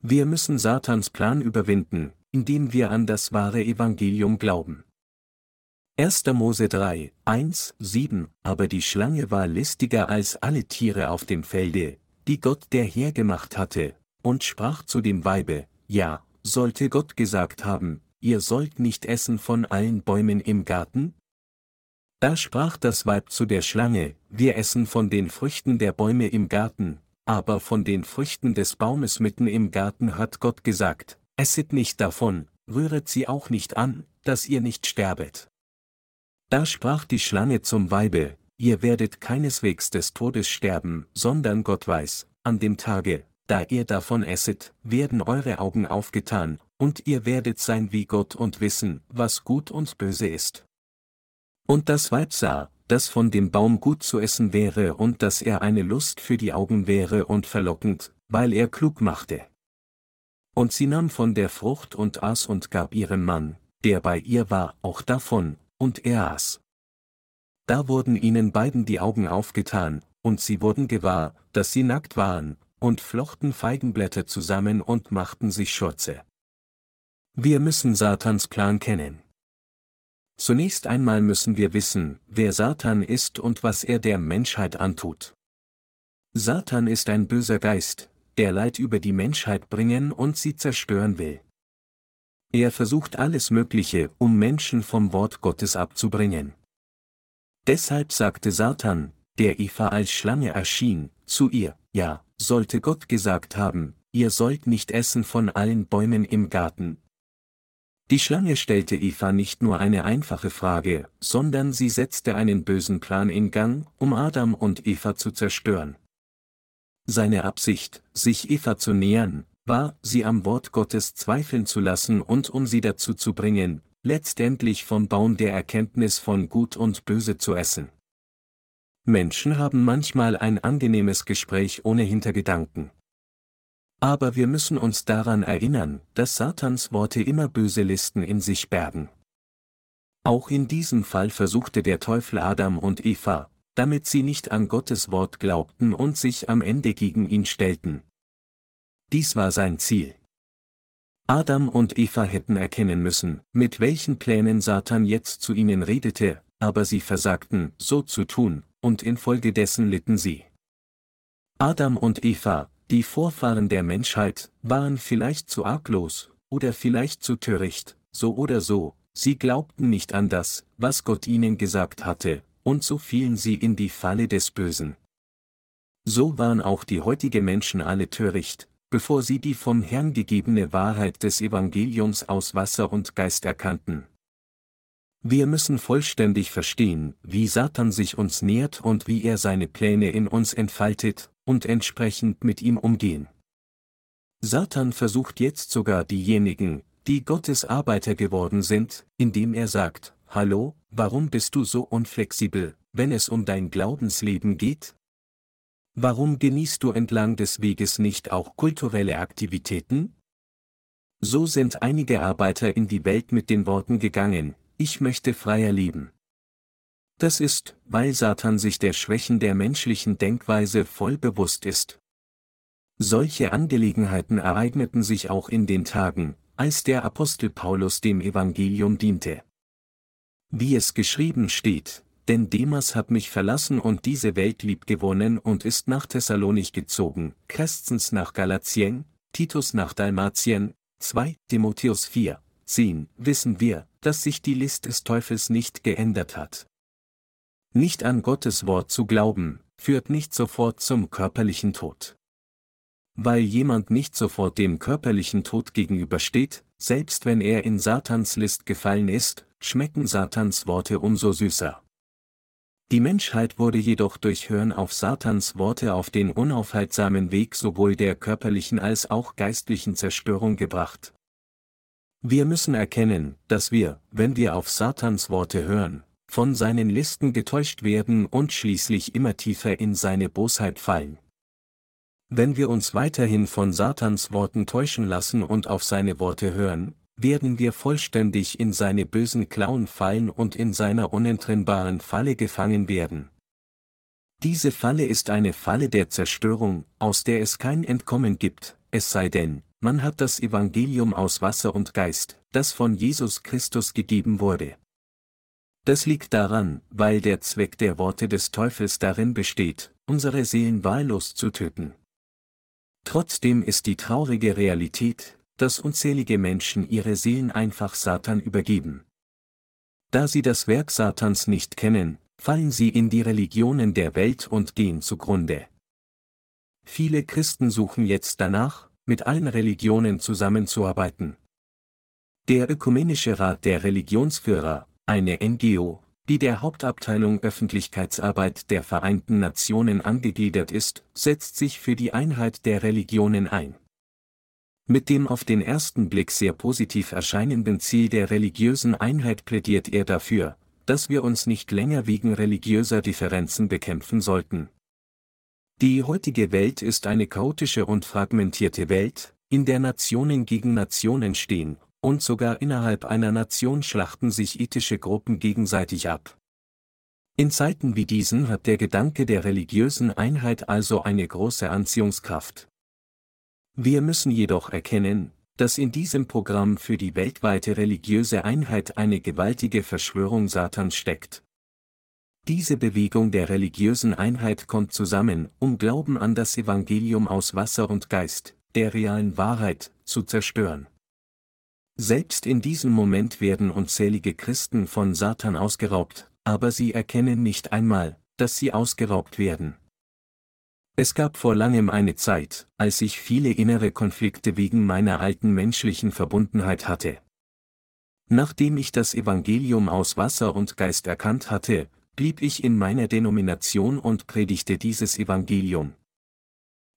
Wir müssen Satans Plan überwinden, indem wir an das wahre Evangelium glauben. 1. Mose 3, 1, 7 Aber die Schlange war listiger als alle Tiere auf dem Felde, die Gott der Herr gemacht hatte, und sprach zu dem Weibe, Ja, sollte Gott gesagt haben, ihr sollt nicht essen von allen Bäumen im Garten? Da sprach das Weib zu der Schlange, wir essen von den Früchten der Bäume im Garten, aber von den Früchten des Baumes mitten im Garten hat Gott gesagt, esset nicht davon, rühret sie auch nicht an, dass ihr nicht sterbet. Da sprach die Schlange zum Weibe, ihr werdet keineswegs des Todes sterben, sondern Gott weiß, an dem Tage, da ihr davon esset, werden eure Augen aufgetan, und ihr werdet sein wie Gott und wissen, was gut und böse ist. Und das Weib sah, dass von dem Baum gut zu essen wäre und dass er eine Lust für die Augen wäre und verlockend, weil er klug machte. Und sie nahm von der Frucht und aß und gab ihrem Mann, der bei ihr war, auch davon, und er aß. Da wurden ihnen beiden die Augen aufgetan, und sie wurden gewahr, dass sie nackt waren, und flochten Feigenblätter zusammen und machten sich Schürze. Wir müssen Satans Plan kennen. Zunächst einmal müssen wir wissen, wer Satan ist und was er der Menschheit antut. Satan ist ein böser Geist, der Leid über die Menschheit bringen und sie zerstören will. Er versucht alles Mögliche, um Menschen vom Wort Gottes abzubringen. Deshalb sagte Satan, der Eva als Schlange erschien, zu ihr, ja, sollte Gott gesagt haben, ihr sollt nicht essen von allen Bäumen im Garten. Die Schlange stellte Eva nicht nur eine einfache Frage, sondern sie setzte einen bösen Plan in Gang, um Adam und Eva zu zerstören. Seine Absicht, sich Eva zu nähern, war, sie am Wort Gottes zweifeln zu lassen und um sie dazu zu bringen, letztendlich vom Baum der Erkenntnis von Gut und Böse zu essen. Menschen haben manchmal ein angenehmes Gespräch ohne Hintergedanken. Aber wir müssen uns daran erinnern, dass Satans Worte immer böse Listen in sich bergen. Auch in diesem Fall versuchte der Teufel Adam und Eva, damit sie nicht an Gottes Wort glaubten und sich am Ende gegen ihn stellten. Dies war sein Ziel. Adam und Eva hätten erkennen müssen, mit welchen Plänen Satan jetzt zu ihnen redete, aber sie versagten, so zu tun, und infolgedessen litten sie. Adam und Eva, die Vorfahren der Menschheit, waren vielleicht zu arglos, oder vielleicht zu töricht, so oder so, sie glaubten nicht an das, was Gott ihnen gesagt hatte, und so fielen sie in die Falle des Bösen. So waren auch die heutigen Menschen alle töricht, bevor sie die vom Herrn gegebene Wahrheit des Evangeliums aus Wasser und Geist erkannten. Wir müssen vollständig verstehen, wie Satan sich uns nähert und wie er seine Pläne in uns entfaltet, und entsprechend mit ihm umgehen. Satan versucht jetzt sogar diejenigen, die Gottes Arbeiter geworden sind, indem er sagt, Hallo, warum bist du so unflexibel, wenn es um dein Glaubensleben geht? Warum genießt du entlang des Weges nicht auch kulturelle Aktivitäten? So sind einige Arbeiter in die Welt mit den Worten gegangen, ich möchte freier leben. Das ist, weil Satan sich der Schwächen der menschlichen Denkweise voll bewusst ist. Solche Angelegenheiten ereigneten sich auch in den Tagen, als der Apostel Paulus dem Evangelium diente. Wie es geschrieben steht, denn Demas hat mich verlassen und diese Welt lieb gewonnen und ist nach Thessalonich gezogen, Crescens nach Galatien, Titus nach Dalmatien, 2 Timotheus 4, 10, wissen wir, dass sich die List des Teufels nicht geändert hat. Nicht an Gottes Wort zu glauben, führt nicht sofort zum körperlichen Tod. Weil jemand nicht sofort dem körperlichen Tod gegenübersteht, selbst wenn er in Satans List gefallen ist, schmecken Satans Worte umso süßer. Die Menschheit wurde jedoch durch Hören auf Satans Worte auf den unaufhaltsamen Weg sowohl der körperlichen als auch geistlichen Zerstörung gebracht. Wir müssen erkennen, dass wir, wenn wir auf Satans Worte hören, von seinen Listen getäuscht werden und schließlich immer tiefer in seine Bosheit fallen. Wenn wir uns weiterhin von Satans Worten täuschen lassen und auf seine Worte hören, werden wir vollständig in seine bösen Klauen fallen und in seiner unentrinnbaren Falle gefangen werden. Diese Falle ist eine Falle der Zerstörung, aus der es kein Entkommen gibt, es sei denn, man hat das Evangelium aus Wasser und Geist, das von Jesus Christus gegeben wurde. Das liegt daran, weil der Zweck der Worte des Teufels darin besteht, unsere Seelen wahllos zu töten. Trotzdem ist die traurige Realität, dass unzählige Menschen ihre Seelen einfach Satan übergeben. Da sie das Werk Satans nicht kennen, fallen sie in die Religionen der Welt und gehen zugrunde. Viele Christen suchen jetzt danach, mit allen Religionen zusammenzuarbeiten. Der Ökumenische Rat der Religionsführer, eine NGO, die der Hauptabteilung Öffentlichkeitsarbeit der Vereinten Nationen angegliedert ist, setzt sich für die Einheit der Religionen ein. Mit dem auf den ersten Blick sehr positiv erscheinenden Ziel der religiösen Einheit plädiert er dafür, dass wir uns nicht länger wegen religiöser Differenzen bekämpfen sollten. Die heutige Welt ist eine chaotische und fragmentierte Welt, in der Nationen gegen Nationen stehen, und sogar innerhalb einer Nation schlachten sich ethische Gruppen gegenseitig ab. In Zeiten wie diesen hat der Gedanke der religiösen Einheit also eine große Anziehungskraft. Wir müssen jedoch erkennen, dass in diesem Programm für die weltweite religiöse Einheit eine gewaltige Verschwörung Satans steckt. Diese Bewegung der religiösen Einheit kommt zusammen, um Glauben an das Evangelium aus Wasser und Geist, der realen Wahrheit, zu zerstören. Selbst in diesem Moment werden unzählige Christen von Satan ausgeraubt, aber sie erkennen nicht einmal, dass sie ausgeraubt werden. Es gab vor langem eine Zeit, als ich viele innere Konflikte wegen meiner alten menschlichen Verbundenheit hatte. Nachdem ich das Evangelium aus Wasser und Geist erkannt hatte, blieb ich in meiner Denomination und predigte dieses Evangelium.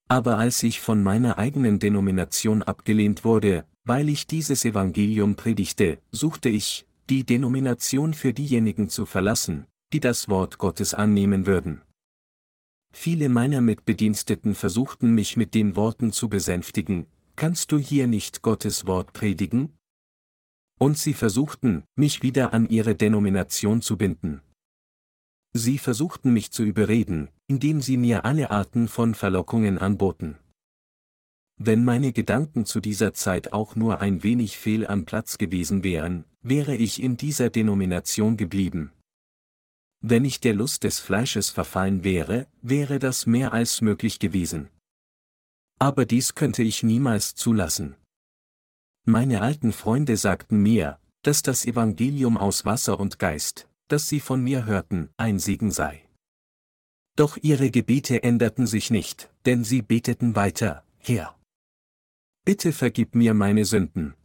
Aber als ich von meiner eigenen Denomination abgelehnt wurde, weil ich dieses Evangelium predigte, suchte ich, die Denomination für diejenigen zu verlassen, die das Wort Gottes annehmen würden. Viele meiner Mitbediensteten versuchten mich mit den Worten zu besänftigen, kannst du hier nicht Gottes Wort predigen? Und sie versuchten, mich wieder an ihre Denomination zu binden. Sie versuchten mich zu überreden, indem sie mir alle Arten von Verlockungen anboten. Wenn meine Gedanken zu dieser Zeit auch nur ein wenig fehl am Platz gewesen wären, wäre ich in dieser Denomination geblieben. Wenn ich der Lust des Fleisches verfallen wäre, wäre das mehr als möglich gewesen. Aber dies könnte ich niemals zulassen. Meine alten Freunde sagten mir, dass das Evangelium aus Wasser und Geist, das sie von mir hörten, ein Segen sei. Doch ihre Gebete änderten sich nicht, denn sie beteten weiter, Herr. Bitte vergib mir meine Sünden,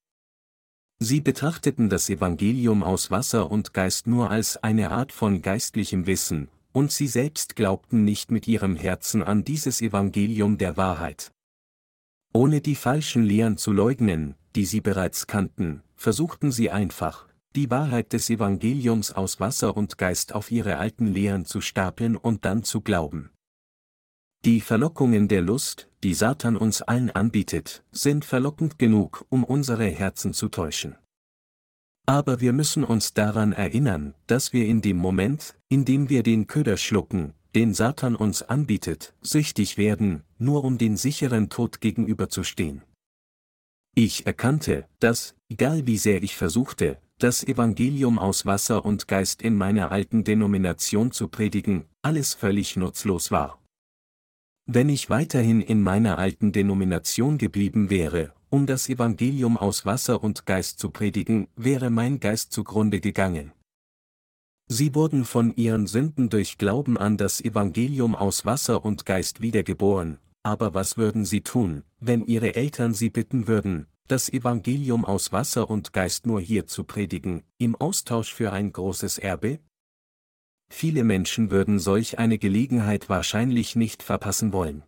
Sie betrachteten das Evangelium aus Wasser und Geist nur als eine Art von geistlichem Wissen, und sie selbst glaubten nicht mit ihrem Herzen an dieses Evangelium der Wahrheit. Ohne die falschen Lehren zu leugnen, die sie bereits kannten, versuchten sie einfach, die Wahrheit des Evangeliums aus Wasser und Geist auf ihre alten Lehren zu stapeln und dann zu glauben. Die Verlockungen der Lust, die Satan uns allen anbietet, sind verlockend genug, um unsere Herzen zu täuschen. Aber wir müssen uns daran erinnern, dass wir in dem Moment, in dem wir den Köder schlucken, den Satan uns anbietet, süchtig werden, nur um den sicheren Tod gegenüberzustehen. Ich erkannte, dass, egal wie sehr ich versuchte, das Evangelium aus Wasser und Geist in meiner alten Denomination zu predigen, alles völlig nutzlos war. Wenn ich weiterhin in meiner alten Denomination geblieben wäre, um das Evangelium aus Wasser und Geist zu predigen, wäre mein Geist zugrunde gegangen. Sie wurden von ihren Sünden durch Glauben an das Evangelium aus Wasser und Geist wiedergeboren, aber was würden sie tun, wenn ihre Eltern sie bitten würden, das Evangelium aus Wasser und Geist nur hier zu predigen, im Austausch für ein großes Erbe? Viele Menschen würden solch eine Gelegenheit wahrscheinlich nicht verpassen wollen.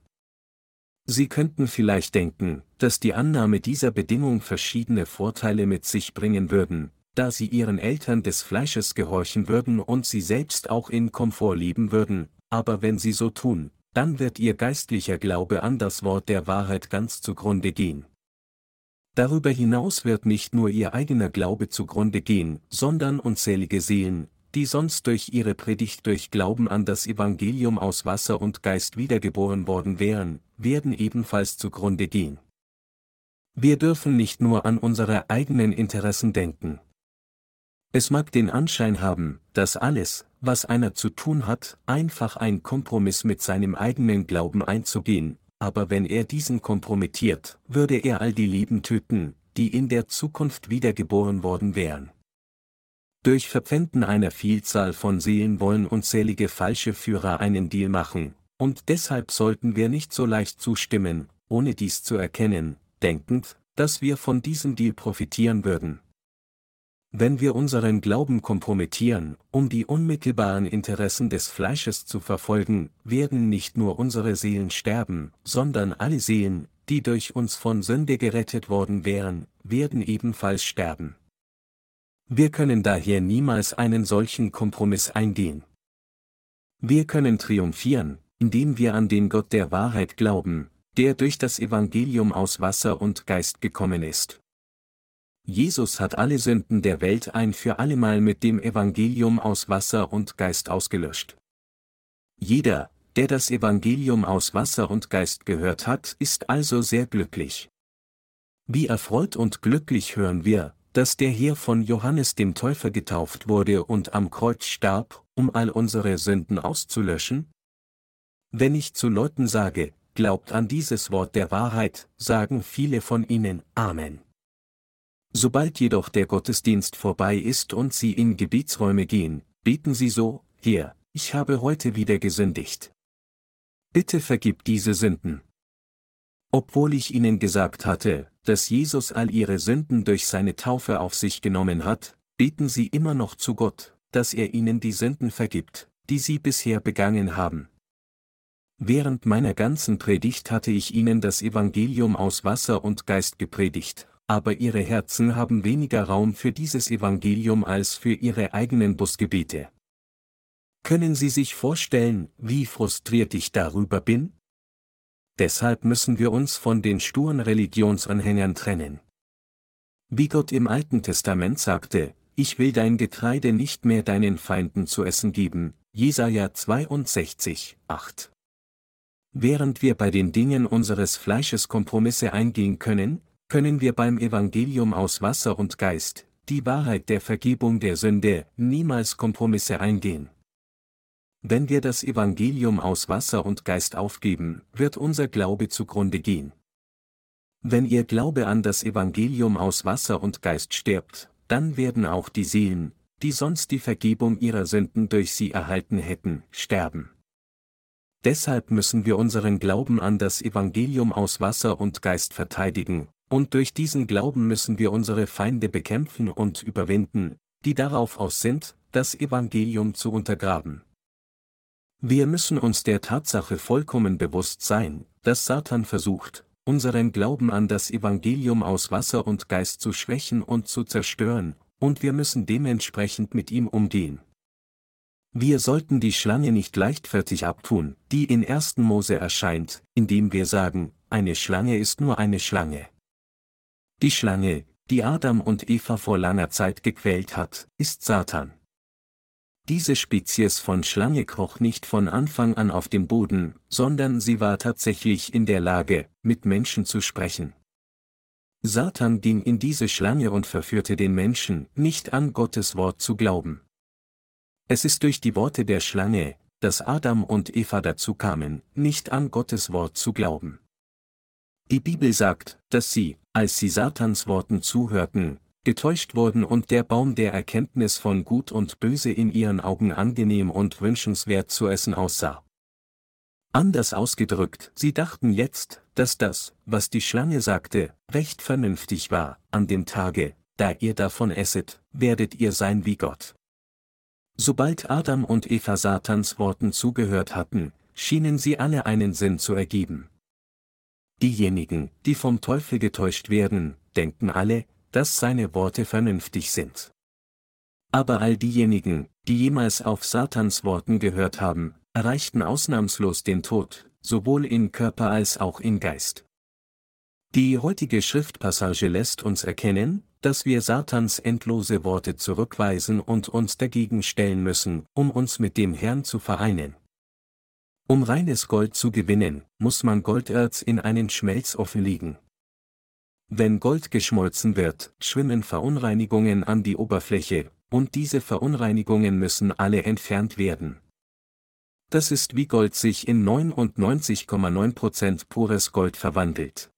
Sie könnten vielleicht denken, dass die Annahme dieser Bedingung verschiedene Vorteile mit sich bringen würden, da sie ihren Eltern des Fleisches gehorchen würden und sie selbst auch in Komfort leben würden, aber wenn sie so tun, dann wird ihr geistlicher Glaube an das Wort der Wahrheit ganz zugrunde gehen. Darüber hinaus wird nicht nur ihr eigener Glaube zugrunde gehen, sondern unzählige Seelen, die sonst durch ihre Predigt durch Glauben an das Evangelium aus Wasser und Geist wiedergeboren worden wären, werden ebenfalls zugrunde gehen. Wir dürfen nicht nur an unsere eigenen Interessen denken. Es mag den Anschein haben, dass alles, was einer zu tun hat, einfach ein Kompromiss mit seinem eigenen Glauben einzugehen, aber wenn er diesen kompromittiert, würde er all die Leben töten, die in der Zukunft wiedergeboren worden wären. Durch Verpfänden einer Vielzahl von Seelen wollen unzählige falsche Führer einen Deal machen, und deshalb sollten wir nicht so leicht zustimmen, ohne dies zu erkennen, denkend, dass wir von diesem Deal profitieren würden. Wenn wir unseren Glauben kompromittieren, um die unmittelbaren Interessen des Fleisches zu verfolgen, werden nicht nur unsere Seelen sterben, sondern alle Seelen, die durch uns von Sünde gerettet worden wären, werden ebenfalls sterben. Wir können daher niemals einen solchen Kompromiss eingehen. Wir können triumphieren, indem wir an den Gott der Wahrheit glauben, der durch das Evangelium aus Wasser und Geist gekommen ist. Jesus hat alle Sünden der Welt ein für allemal mit dem Evangelium aus Wasser und Geist ausgelöscht. Jeder, der das Evangelium aus Wasser und Geist gehört hat, ist also sehr glücklich. Wie erfreut und glücklich hören wir, dass der Herr von Johannes dem Täufer getauft wurde und am Kreuz starb, um all unsere Sünden auszulöschen? Wenn ich zu Leuten sage, glaubt an dieses Wort der Wahrheit, sagen viele von ihnen Amen. Sobald jedoch der Gottesdienst vorbei ist und Sie in Gebietsräume gehen, beten Sie so, Herr, ich habe heute wieder gesündigt. Bitte vergib diese Sünden. Obwohl ich Ihnen gesagt hatte, dass Jesus all Ihre Sünden durch seine Taufe auf sich genommen hat, beten Sie immer noch zu Gott, dass er Ihnen die Sünden vergibt, die Sie bisher begangen haben. Während meiner ganzen Predigt hatte ich Ihnen das Evangelium aus Wasser und Geist gepredigt, aber ihre Herzen haben weniger Raum für dieses Evangelium als für ihre eigenen Busgebete. Können Sie sich vorstellen, wie frustriert ich darüber bin? Deshalb müssen wir uns von den sturen Religionsanhängern trennen. Wie Gott im Alten Testament sagte, ich will dein Getreide nicht mehr deinen Feinden zu essen geben, Jesaja 62, 8. Während wir bei den Dingen unseres Fleisches Kompromisse eingehen können, können wir beim Evangelium aus Wasser und Geist, die Wahrheit der Vergebung der Sünde, niemals Kompromisse eingehen. Wenn wir das Evangelium aus Wasser und Geist aufgeben, wird unser Glaube zugrunde gehen. Wenn ihr Glaube an das Evangelium aus Wasser und Geist stirbt, dann werden auch die Seelen, die sonst die Vergebung ihrer Sünden durch sie erhalten hätten, sterben. Deshalb müssen wir unseren Glauben an das Evangelium aus Wasser und Geist verteidigen, und durch diesen Glauben müssen wir unsere Feinde bekämpfen und überwinden, die darauf aus sind, das Evangelium zu untergraben. Wir müssen uns der Tatsache vollkommen bewusst sein, dass Satan versucht, unseren Glauben an das Evangelium aus Wasser und Geist zu schwächen und zu zerstören, und wir müssen dementsprechend mit ihm umgehen. Wir sollten die Schlange nicht leichtfertig abtun, die in 1. Mose erscheint, indem wir sagen, eine Schlange ist nur eine Schlange. Die Schlange, die Adam und Eva vor langer Zeit gequält hat, ist Satan. Diese Spezies von Schlange kroch nicht von Anfang an auf dem Boden, sondern sie war tatsächlich in der Lage, mit Menschen zu sprechen. Satan ging in diese Schlange und verführte den Menschen, nicht an Gottes Wort zu glauben. Es ist durch die Worte der Schlange, dass Adam und Eva dazu kamen, nicht an Gottes Wort zu glauben. Die Bibel sagt, dass sie, als sie Satans Worten zuhörten, getäuscht wurden und der Baum der Erkenntnis von Gut und Böse in ihren Augen angenehm und wünschenswert zu essen aussah. Anders ausgedrückt, sie dachten jetzt, dass das, was die Schlange sagte, recht vernünftig war, an dem Tage, da ihr davon esset, werdet ihr sein wie Gott. Sobald Adam und Eva Satans Worten zugehört hatten, schienen sie alle einen Sinn zu ergeben. Diejenigen, die vom Teufel getäuscht werden, denken alle, dass seine Worte vernünftig sind. Aber all diejenigen, die jemals auf Satans Worten gehört haben, erreichten ausnahmslos den Tod, sowohl in Körper als auch in Geist. Die heutige Schriftpassage lässt uns erkennen, dass wir Satans endlose Worte zurückweisen und uns dagegen stellen müssen, um uns mit dem Herrn zu vereinen. Um reines Gold zu gewinnen, muss man Golderz in einen Schmelzofen legen. Wenn Gold geschmolzen wird, schwimmen Verunreinigungen an die Oberfläche, und diese Verunreinigungen müssen alle entfernt werden. Das ist wie Gold sich in 99,9% pures Gold verwandelt.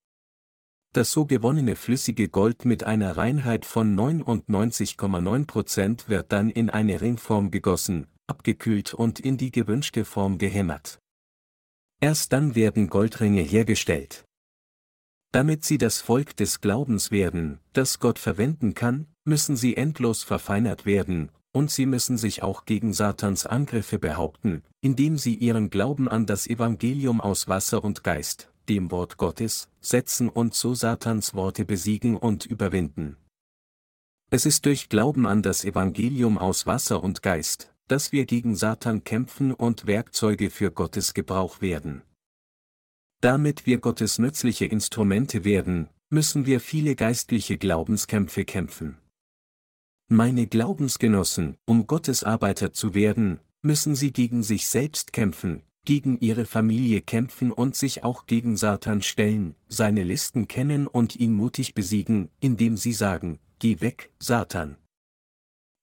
Das so gewonnene flüssige Gold mit einer Reinheit von 99,9% wird dann in eine Ringform gegossen, abgekühlt und in die gewünschte Form gehämmert. Erst dann werden Goldringe hergestellt. Damit sie das Volk des Glaubens werden, das Gott verwenden kann, müssen sie endlos verfeinert werden, und sie müssen sich auch gegen Satans Angriffe behaupten, indem sie ihren Glauben an das Evangelium aus Wasser und Geist, dem Wort Gottes, setzen und so Satans Worte besiegen und überwinden. Es ist durch Glauben an das Evangelium aus Wasser und Geist, dass wir gegen Satan kämpfen und Werkzeuge für Gottes Gebrauch werden. Damit wir Gottes nützliche Instrumente werden, müssen wir viele geistliche Glaubenskämpfe kämpfen. Meine Glaubensgenossen, um Gottes Arbeiter zu werden, müssen sie gegen sich selbst kämpfen, gegen ihre Familie kämpfen und sich auch gegen Satan stellen, seine Listen kennen und ihn mutig besiegen, indem sie sagen, Geh weg, Satan.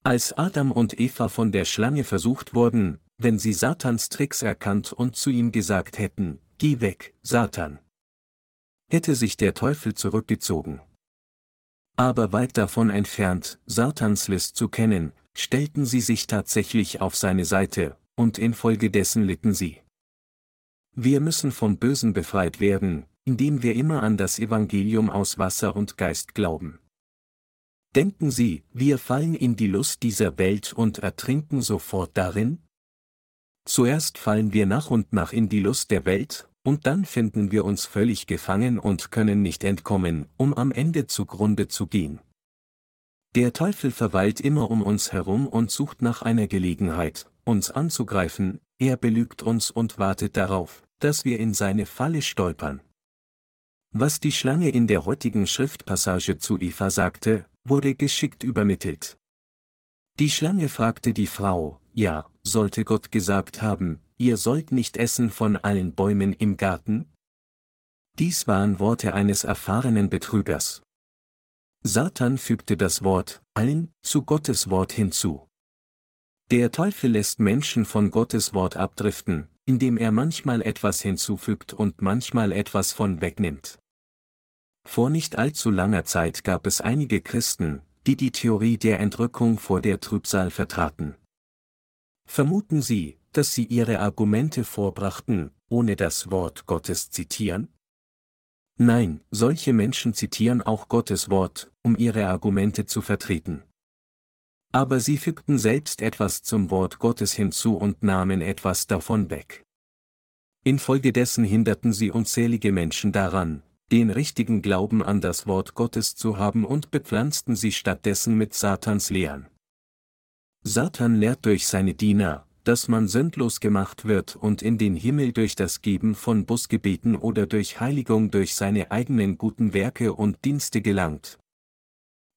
Als Adam und Eva von der Schlange versucht wurden, wenn sie Satans Tricks erkannt und zu ihm gesagt hätten, Geh weg, Satan. Hätte sich der Teufel zurückgezogen. Aber weit davon entfernt, Satans List zu kennen, stellten sie sich tatsächlich auf seine Seite, und infolgedessen litten sie. Wir müssen vom Bösen befreit werden, indem wir immer an das Evangelium aus Wasser und Geist glauben. Denken Sie, wir fallen in die Lust dieser Welt und ertrinken sofort darin? Zuerst fallen wir nach und nach in die Lust der Welt, und dann finden wir uns völlig gefangen und können nicht entkommen, um am Ende zugrunde zu gehen. Der Teufel verweilt immer um uns herum und sucht nach einer Gelegenheit, uns anzugreifen, er belügt uns und wartet darauf, dass wir in seine Falle stolpern. Was die Schlange in der heutigen Schriftpassage zu Eva sagte, wurde geschickt übermittelt. Die Schlange fragte die Frau, ja, sollte Gott gesagt haben, ihr sollt nicht essen von allen Bäumen im Garten? Dies waren Worte eines erfahrenen Betrügers. Satan fügte das Wort allen zu Gottes Wort hinzu. Der Teufel lässt Menschen von Gottes Wort abdriften, indem er manchmal etwas hinzufügt und manchmal etwas von wegnimmt. Vor nicht allzu langer Zeit gab es einige Christen, die die Theorie der Entrückung vor der Trübsal vertraten. Vermuten Sie, dass sie ihre Argumente vorbrachten, ohne das Wort Gottes zitieren? Nein, solche Menschen zitieren auch Gottes Wort, um ihre Argumente zu vertreten. Aber sie fügten selbst etwas zum Wort Gottes hinzu und nahmen etwas davon weg. Infolgedessen hinderten sie unzählige Menschen daran, den richtigen Glauben an das Wort Gottes zu haben und bepflanzten sie stattdessen mit Satans Lehren. Satan lehrt durch seine Diener, dass man sündlos gemacht wird und in den Himmel durch das Geben von Busgebeten oder durch Heiligung durch seine eigenen guten Werke und Dienste gelangt.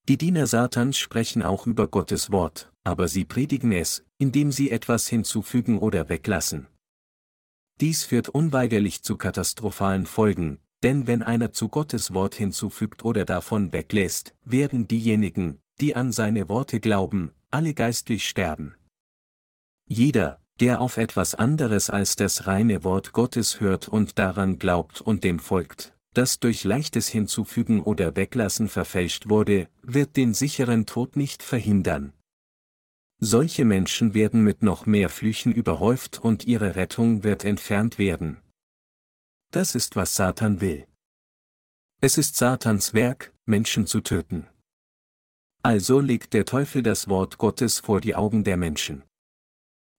Die Diener Satans sprechen auch über Gottes Wort, aber sie predigen es, indem sie etwas hinzufügen oder weglassen. Dies führt unweigerlich zu katastrophalen Folgen, denn wenn einer zu Gottes Wort hinzufügt oder davon weglässt, werden diejenigen, die an seine Worte glauben, alle geistlich sterben. Jeder, der auf etwas anderes als das reine Wort Gottes hört und daran glaubt und dem folgt, das durch leichtes Hinzufügen oder Weglassen verfälscht wurde, wird den sicheren Tod nicht verhindern. Solche Menschen werden mit noch mehr Flüchen überhäuft und ihre Rettung wird entfernt werden. Das ist was Satan will. Es ist Satans Werk, Menschen zu töten. Also legt der Teufel das Wort Gottes vor die Augen der Menschen.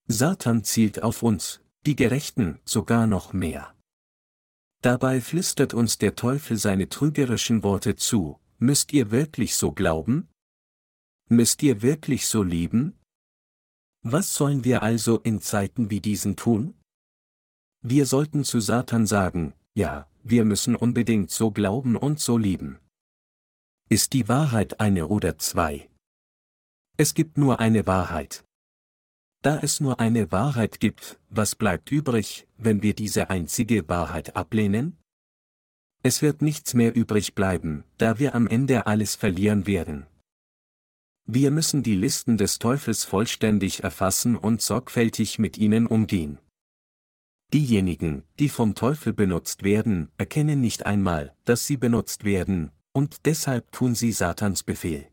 Satan zielt auf uns, die Gerechten, sogar noch mehr. Dabei flüstert uns der Teufel seine trügerischen Worte zu, müsst ihr wirklich so glauben? Müsst ihr wirklich so lieben? Was sollen wir also in Zeiten wie diesen tun? Wir sollten zu Satan sagen, ja, wir müssen unbedingt so glauben und so lieben. Ist die Wahrheit eine oder zwei? Es gibt nur eine Wahrheit. Da es nur eine Wahrheit gibt, was bleibt übrig, wenn wir diese einzige Wahrheit ablehnen? Es wird nichts mehr übrig bleiben, da wir am Ende alles verlieren werden. Wir müssen die Listen des Teufels vollständig erfassen und sorgfältig mit ihnen umgehen. Diejenigen, die vom Teufel benutzt werden, erkennen nicht einmal, dass sie benutzt werden, und deshalb tun sie Satans Befehl.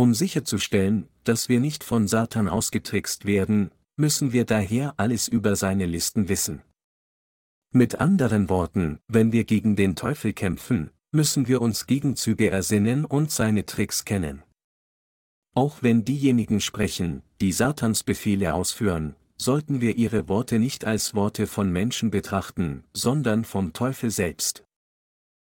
Um sicherzustellen, dass wir nicht von Satan ausgetrickst werden, müssen wir daher alles über seine Listen wissen. Mit anderen Worten, wenn wir gegen den Teufel kämpfen, müssen wir uns Gegenzüge ersinnen und seine Tricks kennen. Auch wenn diejenigen sprechen, die Satans Befehle ausführen, sollten wir ihre Worte nicht als Worte von Menschen betrachten, sondern vom Teufel selbst.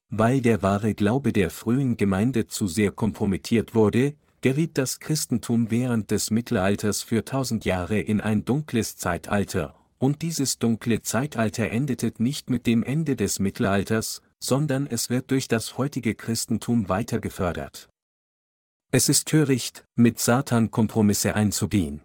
Weil der wahre Glaube der frühen Gemeinde zu sehr kompromittiert wurde, geriet das Christentum während des Mittelalters für tausend Jahre in ein dunkles Zeitalter, und dieses dunkle Zeitalter endete nicht mit dem Ende des Mittelalters, sondern es wird durch das heutige Christentum weiter gefördert. Es ist töricht, mit Satan Kompromisse einzugehen.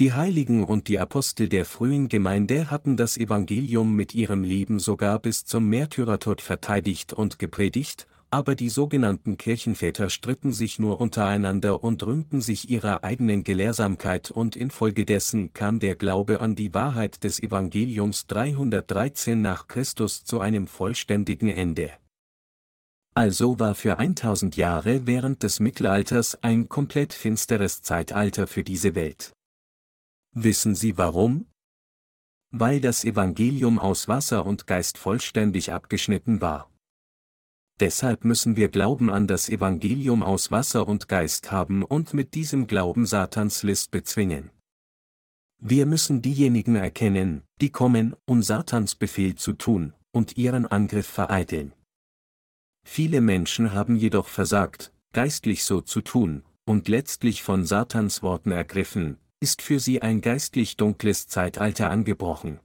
Die Heiligen und die Apostel der frühen Gemeinde hatten das Evangelium mit ihrem Leben sogar bis zum Märtyrertod verteidigt und gepredigt, aber die sogenannten Kirchenväter stritten sich nur untereinander und rühmten sich ihrer eigenen Gelehrsamkeit und infolgedessen kam der Glaube an die Wahrheit des Evangeliums 313 nach Christus zu einem vollständigen Ende. Also war für 1000 Jahre während des Mittelalters ein komplett finsteres Zeitalter für diese Welt. Wissen Sie warum? Weil das Evangelium aus Wasser und Geist vollständig abgeschnitten war. Deshalb müssen wir Glauben an das Evangelium aus Wasser und Geist haben und mit diesem Glauben Satans List bezwingen. Wir müssen diejenigen erkennen, die kommen, um Satans Befehl zu tun, und ihren Angriff vereiteln. Viele Menschen haben jedoch versagt, geistlich so zu tun, und letztlich von Satans Worten ergriffen, ist für sie ein geistlich dunkles Zeitalter angebrochen.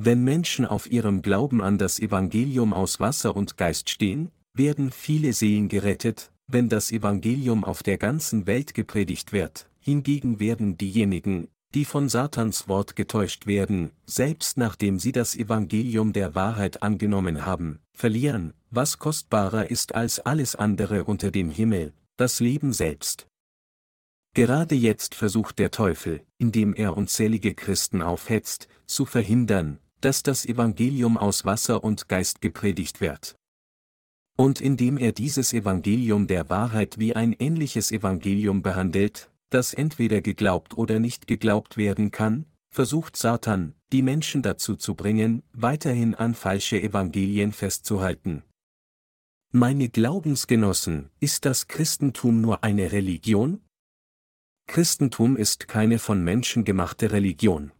Wenn Menschen auf ihrem Glauben an das Evangelium aus Wasser und Geist stehen, werden viele Seelen gerettet, wenn das Evangelium auf der ganzen Welt gepredigt wird, hingegen werden diejenigen, die von Satans Wort getäuscht werden, selbst nachdem sie das Evangelium der Wahrheit angenommen haben, verlieren, was kostbarer ist als alles andere unter dem Himmel, das Leben selbst. Gerade jetzt versucht der Teufel, indem er unzählige Christen aufhetzt, zu verhindern, dass das Evangelium aus Wasser und Geist gepredigt wird. Und indem er dieses Evangelium der Wahrheit wie ein ähnliches Evangelium behandelt, das entweder geglaubt oder nicht geglaubt werden kann, versucht Satan, die Menschen dazu zu bringen, weiterhin an falsche Evangelien festzuhalten. Meine Glaubensgenossen, ist das Christentum nur eine Religion? Christentum ist keine von Menschen gemachte Religion.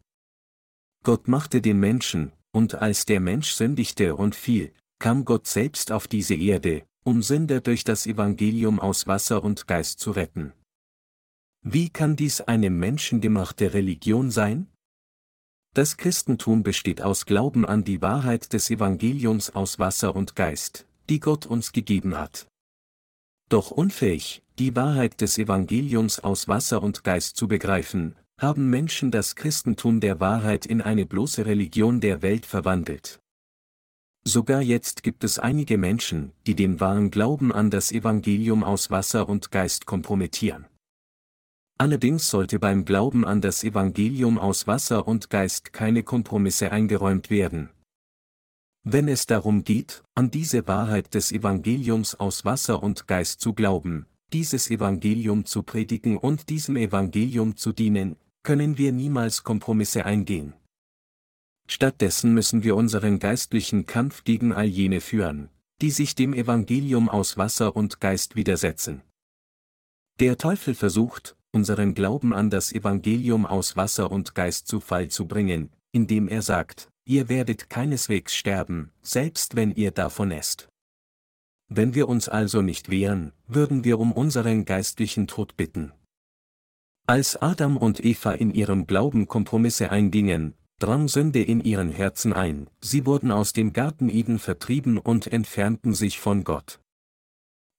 Gott machte den Menschen, und als der Mensch sündigte und fiel, kam Gott selbst auf diese Erde, um Sünder durch das Evangelium aus Wasser und Geist zu retten. Wie kann dies eine menschengemachte Religion sein? Das Christentum besteht aus Glauben an die Wahrheit des Evangeliums aus Wasser und Geist, die Gott uns gegeben hat. Doch unfähig, die Wahrheit des Evangeliums aus Wasser und Geist zu begreifen, haben Menschen das Christentum der Wahrheit in eine bloße Religion der Welt verwandelt. Sogar jetzt gibt es einige Menschen, die den wahren Glauben an das Evangelium aus Wasser und Geist kompromittieren. Allerdings sollte beim Glauben an das Evangelium aus Wasser und Geist keine Kompromisse eingeräumt werden. Wenn es darum geht, an diese Wahrheit des Evangeliums aus Wasser und Geist zu glauben, dieses Evangelium zu predigen und diesem Evangelium zu dienen, können wir niemals Kompromisse eingehen. Stattdessen müssen wir unseren geistlichen Kampf gegen all jene führen, die sich dem Evangelium aus Wasser und Geist widersetzen. Der Teufel versucht, unseren Glauben an das Evangelium aus Wasser und Geist zu Fall zu bringen, indem er sagt, ihr werdet keineswegs sterben, selbst wenn ihr davon esst. Wenn wir uns also nicht wehren, würden wir um unseren geistlichen Tod bitten. Als Adam und Eva in ihrem Glauben Kompromisse eingingen, drang Sünde in ihren Herzen ein, sie wurden aus dem Garten Eden vertrieben und entfernten sich von Gott.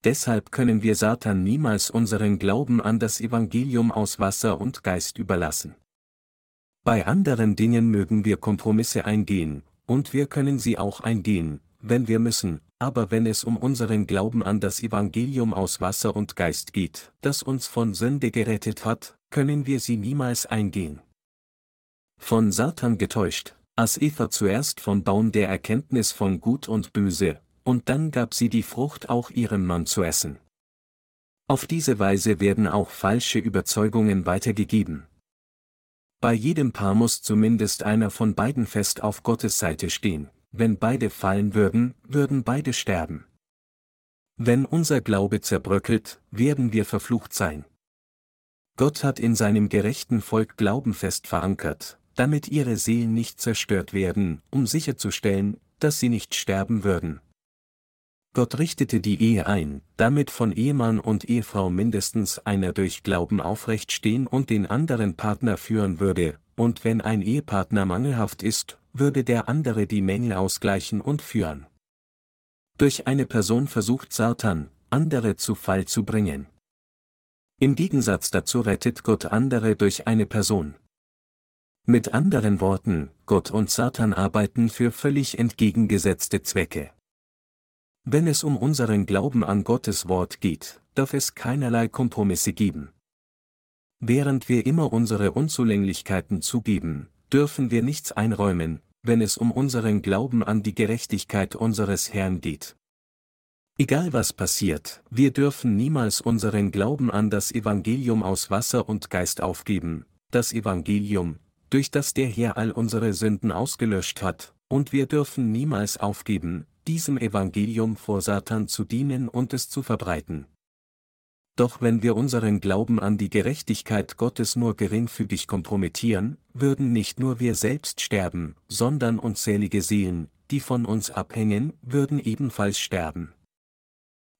Deshalb können wir Satan niemals unseren Glauben an das Evangelium aus Wasser und Geist überlassen. Bei anderen Dingen mögen wir Kompromisse eingehen, und wir können sie auch eingehen, wenn wir müssen, aber wenn es um unseren Glauben an das Evangelium aus Wasser und Geist geht, das uns von Sünde gerettet hat, können wir sie niemals eingehen. Von Satan getäuscht, aß Eva zuerst vom Baum der Erkenntnis von Gut und Böse, und dann gab sie die Frucht auch ihrem Mann zu essen. Auf diese Weise werden auch falsche Überzeugungen weitergegeben. Bei jedem Paar muss zumindest einer von beiden fest auf Gottes Seite stehen, wenn beide fallen würden, würden beide sterben. Wenn unser Glaube zerbröckelt, werden wir verflucht sein. Gott hat in seinem gerechten Volk Glauben fest verankert, damit ihre Seelen nicht zerstört werden, um sicherzustellen, dass sie nicht sterben würden. Gott richtete die Ehe ein, damit von Ehemann und Ehefrau mindestens einer durch Glauben aufrecht stehen und den anderen Partner führen würde, und wenn ein Ehepartner mangelhaft ist, würde der andere die Mängel ausgleichen und führen. Durch eine Person versucht Satan, andere zu Fall zu bringen. Im Gegensatz dazu rettet Gott andere durch eine Person. Mit anderen Worten, Gott und Satan arbeiten für völlig entgegengesetzte Zwecke. Wenn es um unseren Glauben an Gottes Wort geht, darf es keinerlei Kompromisse geben. Während wir immer unsere Unzulänglichkeiten zugeben, dürfen wir nichts einräumen, wenn es um unseren Glauben an die Gerechtigkeit unseres Herrn geht. Egal was passiert, wir dürfen niemals unseren Glauben an das Evangelium aus Wasser und Geist aufgeben, das Evangelium, durch das der Herr all unsere Sünden ausgelöscht hat, und wir dürfen niemals aufgeben, diesem Evangelium vor Satan zu dienen und es zu verbreiten. Doch wenn wir unseren Glauben an die Gerechtigkeit Gottes nur geringfügig kompromittieren, würden nicht nur wir selbst sterben, sondern unzählige Seelen, die von uns abhängen, würden ebenfalls sterben.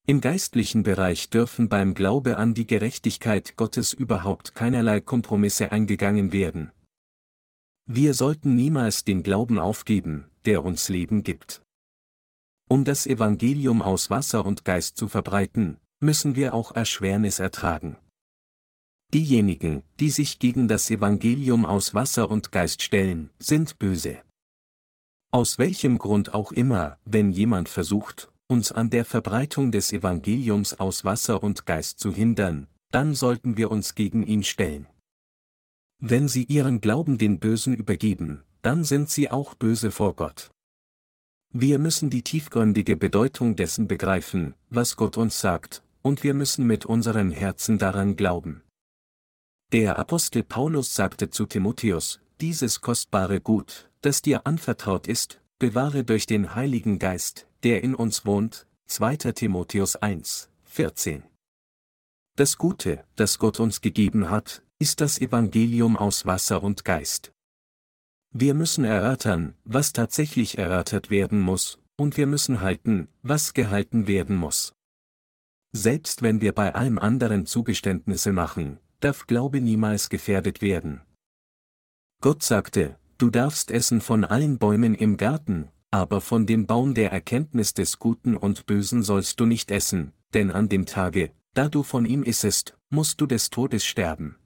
Im geistlichen Bereich dürfen beim Glaube an die Gerechtigkeit Gottes überhaupt keinerlei Kompromisse eingegangen werden. Wir sollten niemals den Glauben aufgeben, der uns Leben gibt. Um das Evangelium aus Wasser und Geist zu verbreiten, müssen wir auch Erschwernis ertragen. Diejenigen, die sich gegen das Evangelium aus Wasser und Geist stellen, sind böse. Aus welchem Grund auch immer, wenn jemand versucht, uns an der Verbreitung des Evangeliums aus Wasser und Geist zu hindern, dann sollten wir uns gegen ihn stellen. Wenn sie ihren Glauben den Bösen übergeben, dann sind sie auch böse vor Gott. Wir müssen die tiefgründige Bedeutung dessen begreifen, was Gott uns sagt, und wir müssen mit unserem Herzen daran glauben. Der Apostel Paulus sagte zu Timotheus, dieses kostbare Gut, das dir anvertraut ist, bewahre durch den Heiligen Geist, der in uns wohnt, 2. Timotheus 1, 14. Das Gute, das Gott uns gegeben hat, ist das Evangelium aus Wasser und Geist. Wir müssen erörtern, was tatsächlich erörtert werden muss, und wir müssen halten, was gehalten werden muss. Selbst wenn wir bei allem anderen Zugeständnisse machen, darf Glaube niemals gefährdet werden. Gott sagte, du darfst essen von allen Bäumen im Garten, aber von dem Baum der Erkenntnis des Guten und Bösen sollst du nicht essen, denn an dem Tage, da du von ihm issest, musst du des Todes sterben.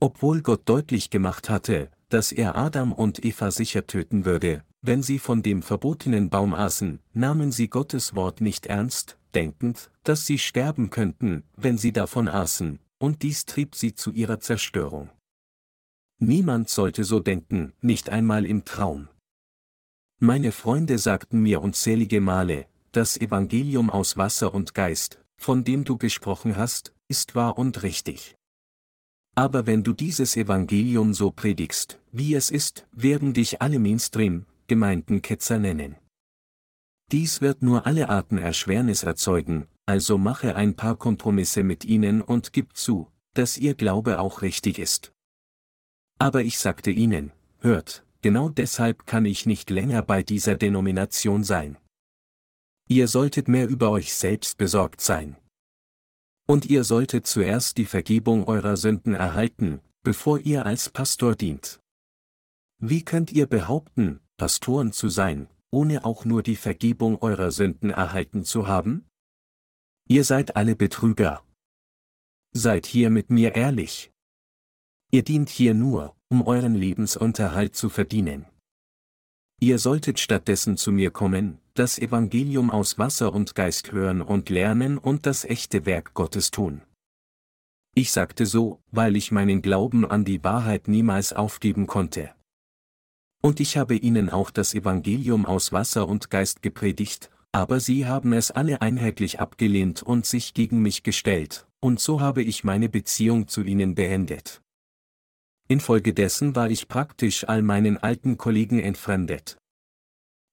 Obwohl Gott deutlich gemacht hatte, dass er Adam und Eva sicher töten würde, wenn sie von dem verbotenen Baum aßen, nahmen sie Gottes Wort nicht ernst, denkend, dass sie sterben könnten, wenn sie davon aßen, und dies trieb sie zu ihrer Zerstörung. Niemand sollte so denken, nicht einmal im Traum. Meine Freunde sagten mir unzählige Male, das Evangelium aus Wasser und Geist, von dem du gesprochen hast, ist wahr und richtig. Aber wenn du dieses Evangelium so predigst, wie es ist, werden dich alle Mainstream-Gemeinden Ketzer nennen. Dies wird nur alle Arten Erschwernis erzeugen, also mache ein paar Kompromisse mit ihnen und gib zu, dass ihr Glaube auch richtig ist. Aber ich sagte ihnen, hört, genau deshalb kann ich nicht länger bei dieser Denomination sein. Ihr solltet mehr über euch selbst besorgt sein. Und ihr solltet zuerst die Vergebung eurer Sünden erhalten, bevor ihr als Pastor dient. Wie könnt ihr behaupten, Pastoren zu sein, ohne auch nur die Vergebung eurer Sünden erhalten zu haben? Ihr seid alle Betrüger. Seid hier mit mir ehrlich. Ihr dient hier nur, um euren Lebensunterhalt zu verdienen. Ihr solltet stattdessen zu mir kommen, das Evangelium aus Wasser und Geist hören und lernen und das echte Werk Gottes tun. Ich sagte so, weil ich meinen Glauben an die Wahrheit niemals aufgeben konnte. Und ich habe ihnen auch das Evangelium aus Wasser und Geist gepredigt, aber sie haben es alle einheitlich abgelehnt und sich gegen mich gestellt, und so habe ich meine Beziehung zu ihnen beendet. Infolgedessen war ich praktisch all meinen alten Kollegen entfremdet.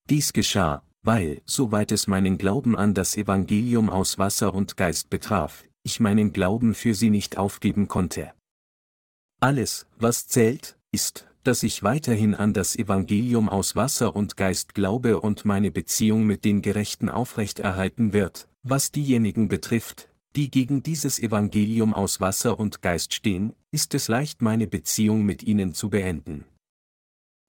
Dies geschah, weil, soweit es meinen Glauben an das Evangelium aus Wasser und Geist betraf, ich meinen Glauben für sie nicht aufgeben konnte. Alles, was zählt, ist, dass ich weiterhin an das Evangelium aus Wasser und Geist glaube und meine Beziehung mit den Gerechten aufrechterhalten wird, was diejenigen betrifft, die gegen dieses Evangelium aus Wasser und Geist stehen, ist es leicht meine Beziehung mit ihnen zu beenden.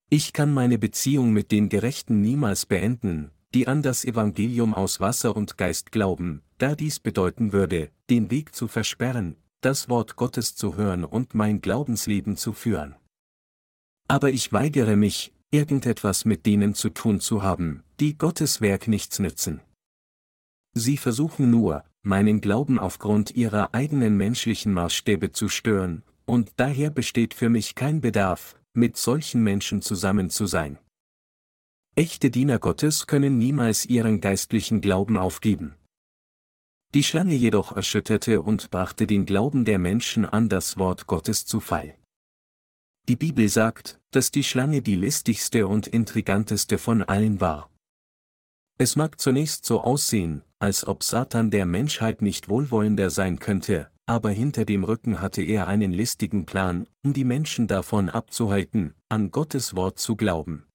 Ich kann meine Beziehung mit den Gerechten niemals beenden, die an das Evangelium aus Wasser und Geist glauben, da dies bedeuten würde, den Weg zu versperren, das Wort Gottes zu hören und mein Glaubensleben zu führen. Aber ich weigere mich, irgendetwas mit denen zu tun zu haben, die Gottes Werk nichts nützen. Sie versuchen nur, meinen Glauben aufgrund ihrer eigenen menschlichen Maßstäbe zu stören, und daher besteht für mich kein Bedarf, mit solchen Menschen zusammen zu sein. Echte Diener Gottes können niemals ihren geistlichen Glauben aufgeben. Die Schlange jedoch erschütterte und brachte den Glauben der Menschen an das Wort Gottes zu Fall. Die Bibel sagt, dass die Schlange die listigste und intriganteste von allen war. Es mag zunächst so aussehen, als ob Satan der Menschheit nicht wohlwollender sein könnte, aber hinter dem Rücken hatte er einen listigen Plan, um die Menschen davon abzuhalten, an Gottes Wort zu glauben.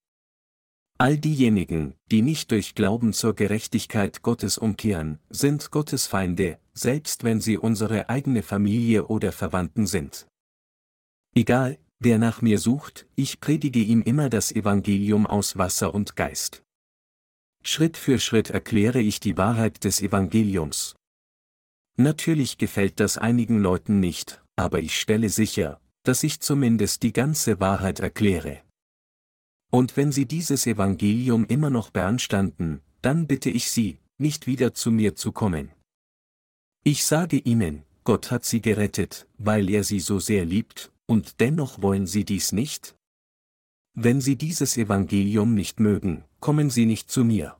All diejenigen, die nicht durch Glauben zur Gerechtigkeit Gottes umkehren, sind Gottes Feinde, selbst wenn sie unsere eigene Familie oder Verwandten sind. Egal, wer nach mir sucht, ich predige ihm immer das Evangelium aus Wasser und Geist. Schritt für Schritt erkläre ich die Wahrheit des Evangeliums. Natürlich gefällt das einigen Leuten nicht, aber ich stelle sicher, dass ich zumindest die ganze Wahrheit erkläre. Und wenn Sie dieses Evangelium immer noch beanstanden, dann bitte ich Sie, nicht wieder zu mir zu kommen. Ich sage Ihnen, Gott hat Sie gerettet, weil er Sie so sehr liebt, und dennoch wollen Sie dies nicht? Wenn Sie dieses Evangelium nicht mögen, kommen Sie nicht zu mir.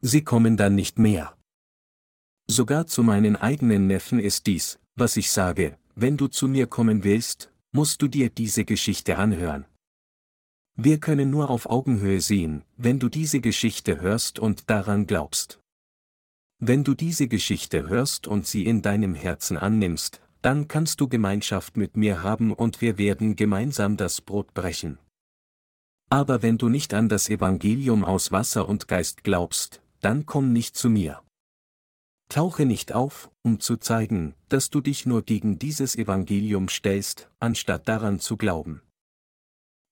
Sie kommen dann nicht mehr. Sogar zu meinen eigenen Neffen ist dies, was ich sage, wenn du zu mir kommen willst, musst du dir diese Geschichte anhören. Wir können nur auf Augenhöhe sehen, wenn du diese Geschichte hörst und daran glaubst. Wenn du diese Geschichte hörst und sie in deinem Herzen annimmst, dann kannst du Gemeinschaft mit mir haben und wir werden gemeinsam das Brot brechen. Aber wenn du nicht an das Evangelium aus Wasser und Geist glaubst, dann komm nicht zu mir. Tauche nicht auf, um zu zeigen, dass du dich nur gegen dieses Evangelium stellst, anstatt daran zu glauben.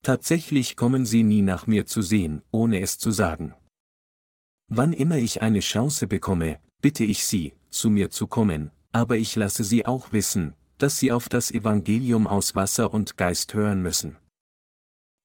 Tatsächlich kommen sie nie nach mir zu sehen, ohne es zu sagen. Wann immer ich eine Chance bekomme, bitte ich sie, zu mir zu kommen, aber ich lasse sie auch wissen, dass sie auf das Evangelium aus Wasser und Geist hören müssen.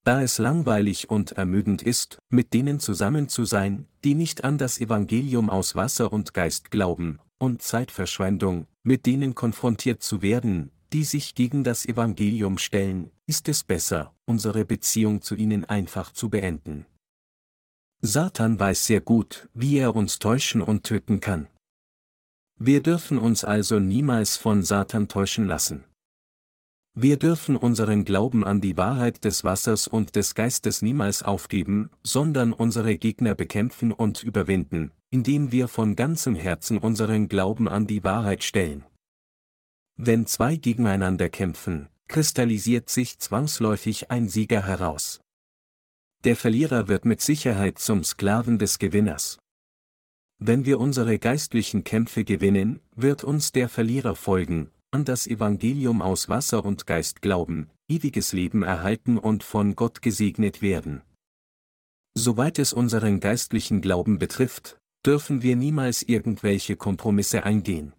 Da es langweilig und ermüdend ist, mit denen zusammen zu sein, die nicht an das Evangelium aus Wasser und Geist glauben, und Zeitverschwendung, mit denen konfrontiert zu werden, die sich gegen das Evangelium stellen, ist es besser, unsere Beziehung zu ihnen einfach zu beenden. Satan weiß sehr gut, wie er uns täuschen und töten kann. Wir dürfen uns also niemals von Satan täuschen lassen. Wir dürfen unseren Glauben an die Wahrheit des Wassers und des Geistes niemals aufgeben, sondern unsere Gegner bekämpfen und überwinden, indem wir von ganzem Herzen unseren Glauben an die Wahrheit stellen. Wenn zwei gegeneinander kämpfen, kristallisiert sich zwangsläufig ein Sieger heraus. Der Verlierer wird mit Sicherheit zum Sklaven des Gewinners. Wenn wir unsere geistlichen Kämpfe gewinnen, wird uns der Verlierer folgen, an das Evangelium aus Wasser und Geist glauben, ewiges Leben erhalten und von Gott gesegnet werden. Soweit es unseren geistlichen Glauben betrifft, dürfen wir niemals irgendwelche Kompromisse eingehen.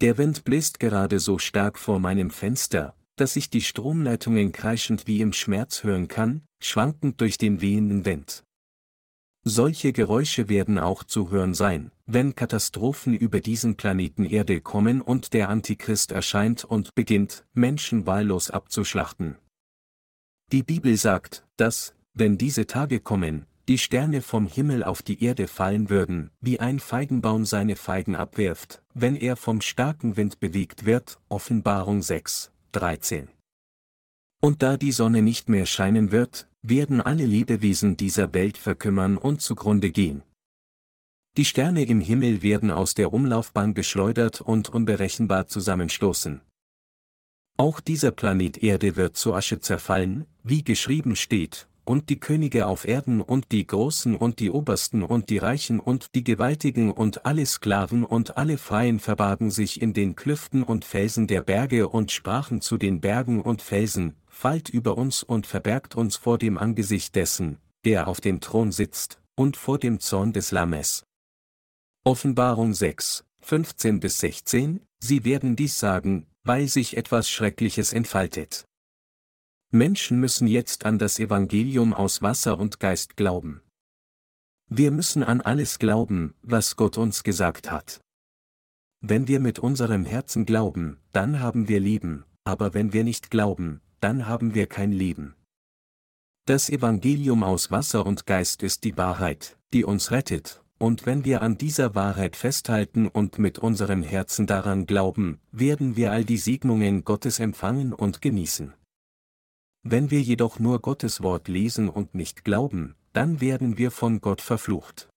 Der Wind bläst gerade so stark vor meinem Fenster, dass ich die Stromleitungen kreischend wie im Schmerz hören kann, schwankend durch den wehenden Wind. Solche Geräusche werden auch zu hören sein, wenn Katastrophen über diesen Planeten Erde kommen und der Antichrist erscheint und beginnt, Menschen wahllos abzuschlachten. Die Bibel sagt, dass, wenn diese Tage kommen, die Sterne vom Himmel auf die Erde fallen würden, wie ein Feigenbaum seine Feigen abwirft, wenn er vom starken Wind bewegt wird, Offenbarung 6, 13. Und da die Sonne nicht mehr scheinen wird, werden alle Lebewesen dieser Welt verkümmern und zugrunde gehen. Die Sterne im Himmel werden aus der Umlaufbahn geschleudert und unberechenbar zusammenstoßen. Auch dieser Planet Erde wird zu Asche zerfallen, wie geschrieben steht, und die Könige auf Erden und die Großen und die Obersten und die Reichen und die Gewaltigen und alle Sklaven und alle Freien verbargen sich in den Klüften und Felsen der Berge und sprachen zu den Bergen und Felsen, fallt über uns und verbergt uns vor dem Angesicht dessen, der auf dem Thron sitzt, und vor dem Zorn des Lammes. Offenbarung 6, 15 bis 16, sie werden dies sagen, weil sich etwas Schreckliches entfaltet. Menschen müssen jetzt an das Evangelium aus Wasser und Geist glauben. Wir müssen an alles glauben, was Gott uns gesagt hat. Wenn wir mit unserem Herzen glauben, dann haben wir Leben, aber wenn wir nicht glauben, dann haben wir kein Leben. Das Evangelium aus Wasser und Geist ist die Wahrheit, die uns rettet, und wenn wir an dieser Wahrheit festhalten und mit unserem Herzen daran glauben, werden wir all die Segnungen Gottes empfangen und genießen. Wenn wir jedoch nur Gottes Wort lesen und nicht glauben, dann werden wir von Gott verflucht.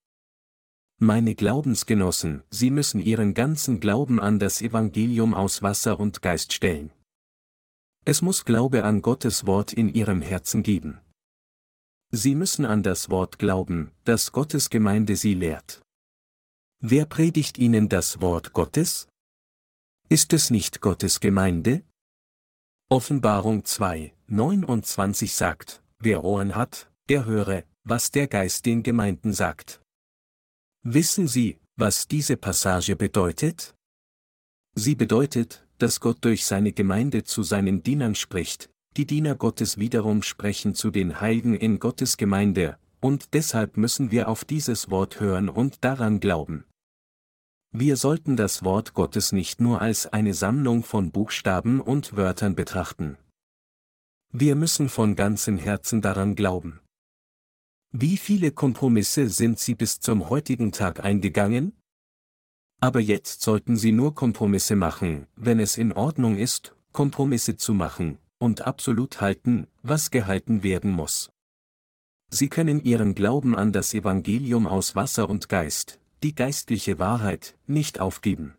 Meine Glaubensgenossen, Sie müssen Ihren ganzen Glauben an das Evangelium aus Wasser und Geist stellen. Es muss Glaube an Gottes Wort in Ihrem Herzen geben. Sie müssen an das Wort glauben, das Gottes Gemeinde Sie lehrt. Wer predigt Ihnen das Wort Gottes? Ist es nicht Gottes Gemeinde? Offenbarung 2, 29 sagt, wer Ohren hat, der höre, was der Geist den Gemeinden sagt. Wissen Sie, was diese Passage bedeutet? Sie bedeutet, dass Gott durch seine Gemeinde zu seinen Dienern spricht, die Diener Gottes wiederum sprechen zu den Heiligen in Gottes Gemeinde, und deshalb müssen wir auf dieses Wort hören und daran glauben. Wir sollten das Wort Gottes nicht nur als eine Sammlung von Buchstaben und Wörtern betrachten. Wir müssen von ganzem Herzen daran glauben. Wie viele Kompromisse sind Sie bis zum heutigen Tag eingegangen? Aber jetzt sollten Sie nur Kompromisse machen, wenn es in Ordnung ist, Kompromisse zu machen, und absolut halten, was gehalten werden muss. Sie können Ihren Glauben an das Evangelium aus Wasser und Geist, die geistliche Wahrheit, nicht aufgeben.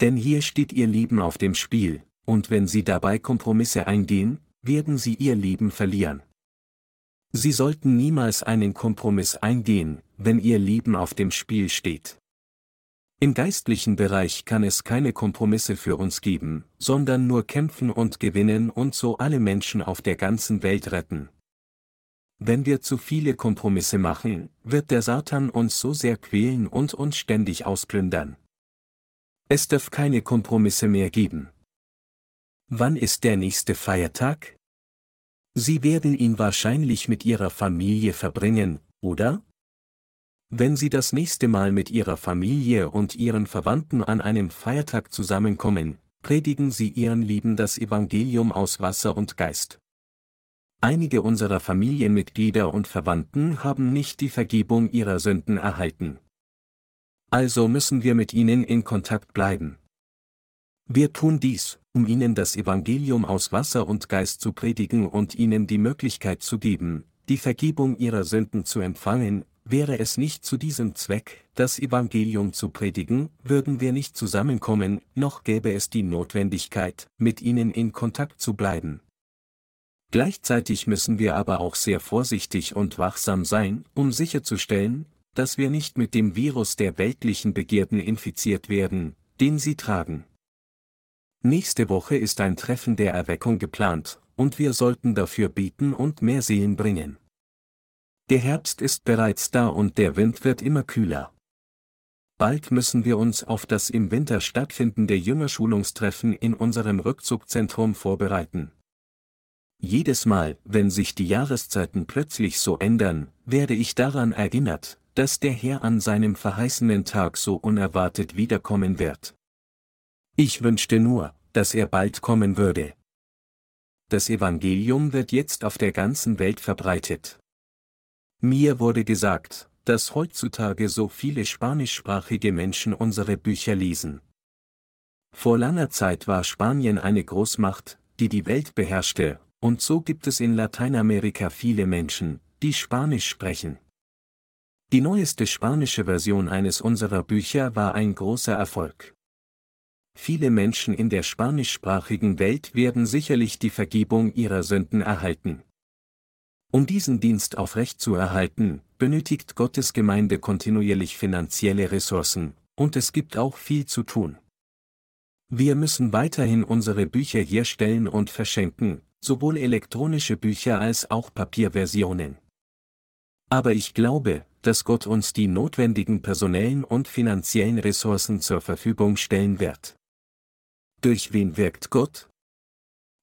Denn hier steht ihr Leben auf dem Spiel, und wenn sie dabei Kompromisse eingehen, werden sie ihr Leben verlieren. Sie sollten niemals einen Kompromiss eingehen, wenn ihr Leben auf dem Spiel steht. Im geistlichen Bereich kann es keine Kompromisse für uns geben, sondern nur kämpfen und gewinnen und so alle Menschen auf der ganzen Welt retten. Wenn wir zu viele Kompromisse machen, wird der Satan uns so sehr quälen und uns ständig ausplündern. Es darf keine Kompromisse mehr geben. Wann ist der nächste Feiertag? Sie werden ihn wahrscheinlich mit Ihrer Familie verbringen, oder? Wenn Sie das nächste Mal mit Ihrer Familie und Ihren Verwandten an einem Feiertag zusammenkommen, predigen Sie Ihren Lieben das Evangelium aus Wasser und Geist. Einige unserer Familienmitglieder und Verwandten haben nicht die Vergebung ihrer Sünden erhalten. Also müssen wir mit ihnen in Kontakt bleiben. Wir tun dies, um ihnen das Evangelium aus Wasser und Geist zu predigen und ihnen die Möglichkeit zu geben, die Vergebung ihrer Sünden zu empfangen, wäre es nicht zu diesem Zweck, das Evangelium zu predigen, würden wir nicht zusammenkommen, noch gäbe es die Notwendigkeit, mit ihnen in Kontakt zu bleiben. Gleichzeitig müssen wir aber auch sehr vorsichtig und wachsam sein, um sicherzustellen, dass wir nicht mit dem Virus der weltlichen Begierden infiziert werden, den sie tragen. Nächste Woche ist ein Treffen der Erweckung geplant, und wir sollten dafür beten und mehr Seelen bringen. Der Herbst ist bereits da und der Wind wird immer kühler. bald müssen wir uns auf das im Winter stattfindende Jüngerschulungstreffen in unserem Rückzugzentrum vorbereiten. Jedes Mal, wenn sich die Jahreszeiten plötzlich so ändern, werde ich daran erinnert, dass der Herr an seinem verheißenen Tag so unerwartet wiederkommen wird. Ich wünschte nur, dass er bald kommen würde. Das Evangelium wird jetzt auf der ganzen Welt verbreitet. Mir wurde gesagt, dass heutzutage so viele spanischsprachige Menschen unsere Bücher lesen. Vor langer Zeit war Spanien eine Großmacht, die die Welt beherrschte, und so gibt es in Lateinamerika viele Menschen, die Spanisch sprechen. Die neueste spanische Version eines unserer Bücher war ein großer Erfolg. Viele Menschen in der spanischsprachigen Welt werden sicherlich die Vergebung ihrer Sünden erhalten. Um diesen Dienst aufrechtzuerhalten, benötigt Gottes Gemeinde kontinuierlich finanzielle Ressourcen, und es gibt auch viel zu tun. Wir müssen weiterhin unsere Bücher herstellen und verschenken, sowohl elektronische Bücher als auch Papierversionen. Aber ich glaube, dass Gott uns die notwendigen personellen und finanziellen Ressourcen zur Verfügung stellen wird. Durch wen wirkt Gott?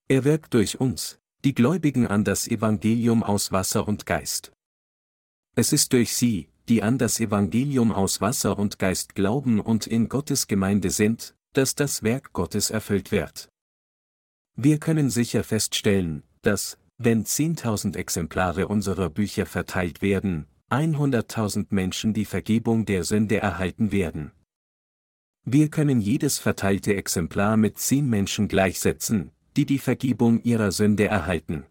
Er wirkt durch uns, die Gläubigen an das Evangelium aus Wasser und Geist. Es ist durch sie, die an das Evangelium aus Wasser und Geist glauben und in Gottes Gemeinde sind, dass das Werk Gottes erfüllt wird. Wir können sicher feststellen, dass, wenn 10.000 Exemplare unserer Bücher verteilt werden, 100.000 Menschen die Vergebung der Sünde erhalten werden. Wir können jedes verteilte Exemplar mit 10 Menschen gleichsetzen, die die Vergebung ihrer Sünde erhalten.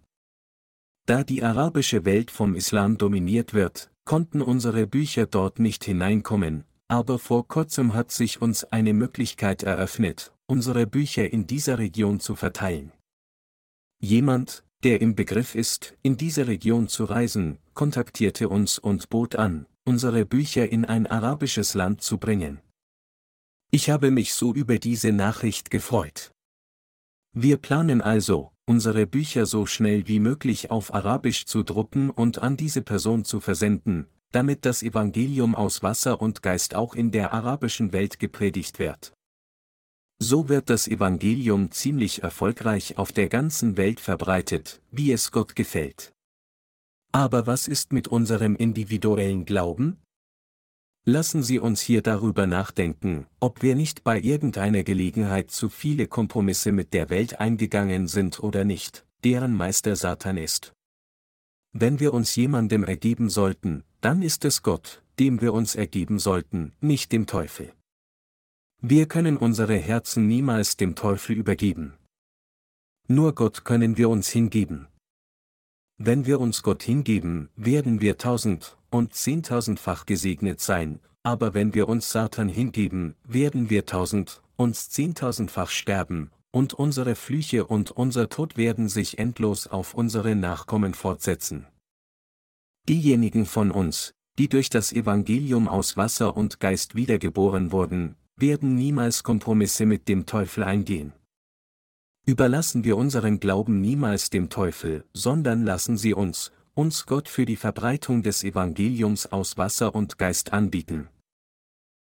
Da die arabische Welt vom Islam dominiert wird, konnten unsere Bücher dort nicht hineinkommen, aber vor kurzem hat sich uns eine Möglichkeit eröffnet, unsere Bücher in dieser Region zu verteilen. Jemand, der im Begriff ist, in diese Region zu reisen, kontaktierte uns und bot an, unsere Bücher in ein arabisches Land zu bringen. Ich habe mich so über diese Nachricht gefreut. Wir planen also, unsere Bücher so schnell wie möglich auf Arabisch zu drucken und an diese Person zu versenden, damit das Evangelium aus Wasser und Geist auch in der arabischen Welt gepredigt wird. So wird das Evangelium ziemlich erfolgreich auf der ganzen Welt verbreitet, wie es Gott gefällt. Aber was ist mit unserem individuellen Glauben? Lassen Sie uns hier darüber nachdenken, ob wir nicht bei irgendeiner Gelegenheit zu viele Kompromisse mit der Welt eingegangen sind oder nicht, deren Meister Satan ist. Wenn wir uns jemandem ergeben sollten, dann ist es Gott, dem wir uns ergeben sollten, nicht dem Teufel. Wir können unsere Herzen niemals dem Teufel übergeben. Nur Gott können wir uns hingeben. Wenn wir uns Gott hingeben, werden wir tausend und zehntausendfach gesegnet sein, aber wenn wir uns Satan hingeben, werden wir tausend und zehntausendfach sterben, und unsere Flüche und unser Tod werden sich endlos auf unsere Nachkommen fortsetzen. Diejenigen von uns, die durch das Evangelium aus Wasser und Geist wiedergeboren wurden, werden niemals Kompromisse mit dem Teufel eingehen. Überlassen wir unseren Glauben niemals dem Teufel, sondern lassen Sie uns, uns Gott für die Verbreitung des Evangeliums aus Wasser und Geist anbieten.